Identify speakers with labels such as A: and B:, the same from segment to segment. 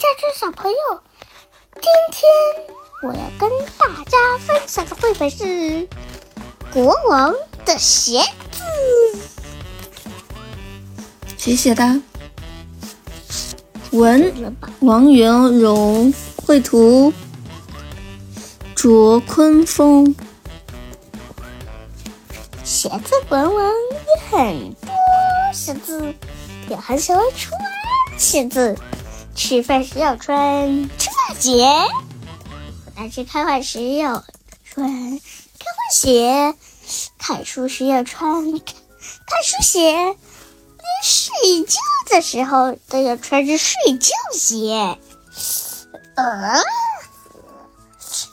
A: 家猪小朋友，今天我要跟大家分享的绘本是《国王的鞋子》。
B: 谁写的？文王元荣，绘图卓坤峰。
A: 鞋子文文有很多鞋子，也很喜欢穿鞋子。吃饭时要穿吃饭鞋，但是开会时要穿开会鞋，看书时要穿看书鞋，连睡觉的时候都要穿着睡觉鞋。呃，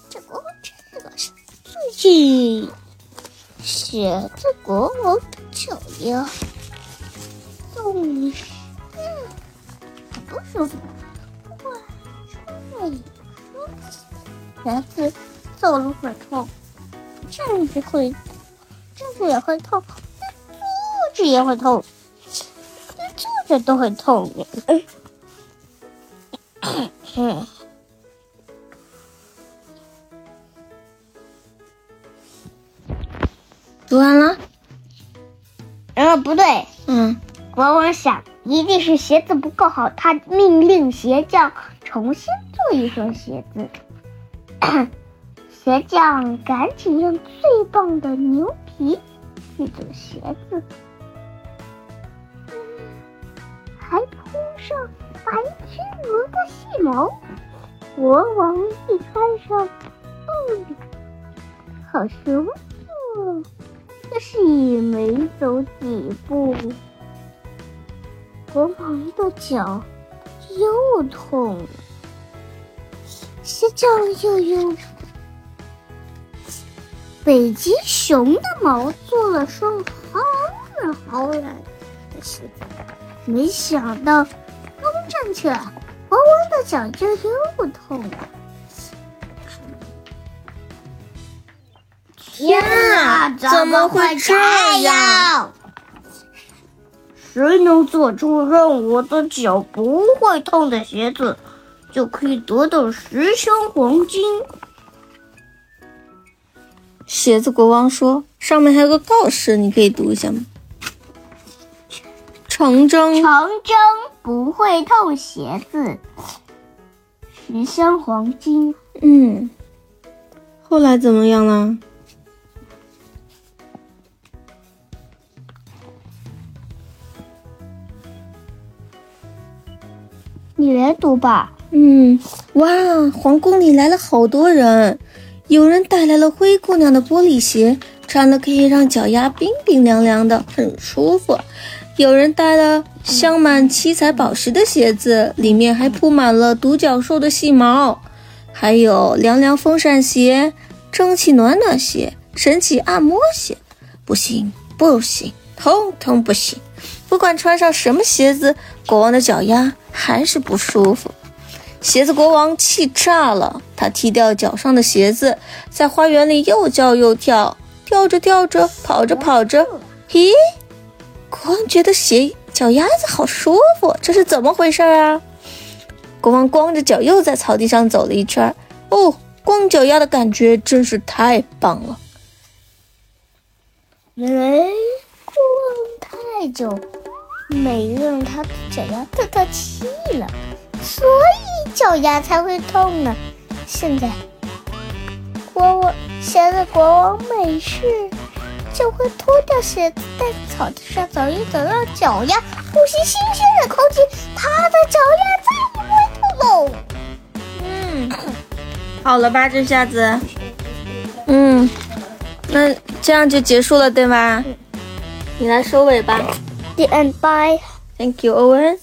A: 这国王这个是最近鞋子国王的脚丫，总是很不舒服。鞋子走路会痛，站着会，站着也会痛，坐着也会痛，坐着都会痛。嗯，
B: 读完了？
A: 呃，不对。
B: 嗯，
A: 国王想，一定是鞋子不够好，他命令鞋匠重新做一双鞋子。鞋匠赶紧用最棒的牛皮去做鞋子，还铺上白天鹅的细毛。国王一穿上，嗯，好舒服。可是也没走几步，国王的脚又痛了。鞋匠又用北极熊的毛做了双好软好软的鞋子，没想到刚站起来，国王的脚就又痛了。
B: 天啊，怎么会这样？
A: 谁能做出让我的脚不会痛的鞋子？就可以得到十箱黄金。
B: 鞋子国王说：“上面还有个告示，你可以读一下吗？”长征，
A: 长征不会痛鞋子，十箱黄金。
B: 嗯，后来怎么样了？
A: 你来读吧。
B: 嗯，哇！皇宫里来了好多人，有人带来了灰姑娘的玻璃鞋，穿的可以让脚丫冰冰凉凉的，很舒服；有人带了镶满七彩宝石的鞋子，里面还铺满了独角兽的细毛；还有凉凉风扇鞋、蒸汽暖暖鞋、神奇按摩鞋。不行，不行，通通不行！不管穿上什么鞋子，国王的脚丫还是不舒服。鞋子国王气炸了，他踢掉脚上的鞋子，在花园里又叫又跳，跳着跳着，跑着跑着。咦，国王觉得鞋脚丫子好舒服，这是怎么回事啊？国王光着脚又在草地上走了一圈。哦，光脚丫的感觉真是太棒了。
A: 原来国王太久没让他的脚丫透透气了。所以脚丫才会痛呢。现在，国王现在国王没事就会脱掉鞋子，在草地上走一走，让脚丫呼吸新鲜的空气，他的脚丫再也不会痛喽。
B: 嗯，好了吧，这下子，嗯，那这样就结束了，对吗？你来收尾吧。
A: The end. Bye.
B: Thank you, Owen.